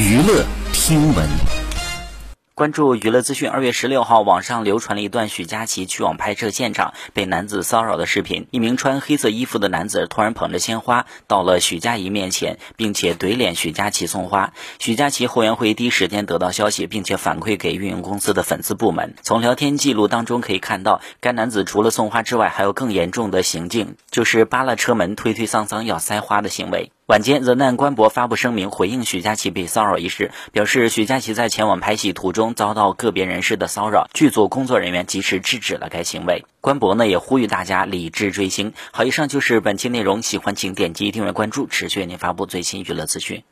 娱乐听闻。关注娱乐资讯。二月十六号，网上流传了一段许佳琪去往拍摄现场被男子骚扰的视频。一名穿黑色衣服的男子突然捧着鲜花到了许佳怡面前，并且怼脸许佳琪送花。许佳琪后援会第一时间得到消息，并且反馈给运营公司的粉丝部门。从聊天记录当中可以看到，该男子除了送花之外，还有更严重的行径，就是扒拉车门、推推搡搡要塞花的行为。晚间，ZN 官博发布声明回应许佳琪被骚扰一事，表示许佳琪在前往拍戏途中遭到个别人士的骚扰，剧组工作人员及时制止了该行为。官博呢也呼吁大家理智追星。好，以上就是本期内容，喜欢请点击订阅关注，持续为您发布最新娱乐资讯。